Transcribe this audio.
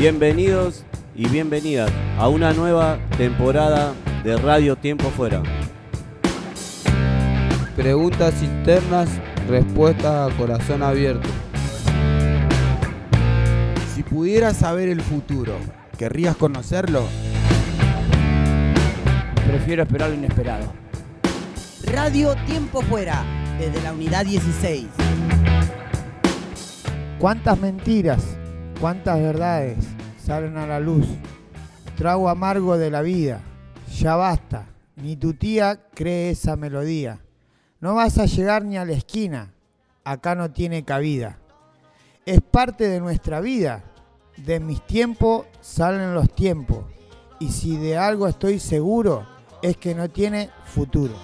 Bienvenidos y bienvenidas a una nueva temporada de Radio Tiempo Fuera. Preguntas internas, respuestas a corazón abierto. Si pudieras saber el futuro, ¿querrías conocerlo? Prefiero esperar lo inesperado. Radio Tiempo Fuera, desde la unidad 16. ¿Cuántas mentiras, cuántas verdades salen a la luz? Trago amargo de la vida, ya basta, ni tu tía cree esa melodía. No vas a llegar ni a la esquina, acá no tiene cabida. Es parte de nuestra vida, de mis tiempos salen los tiempos, y si de algo estoy seguro, es que no tiene futuro.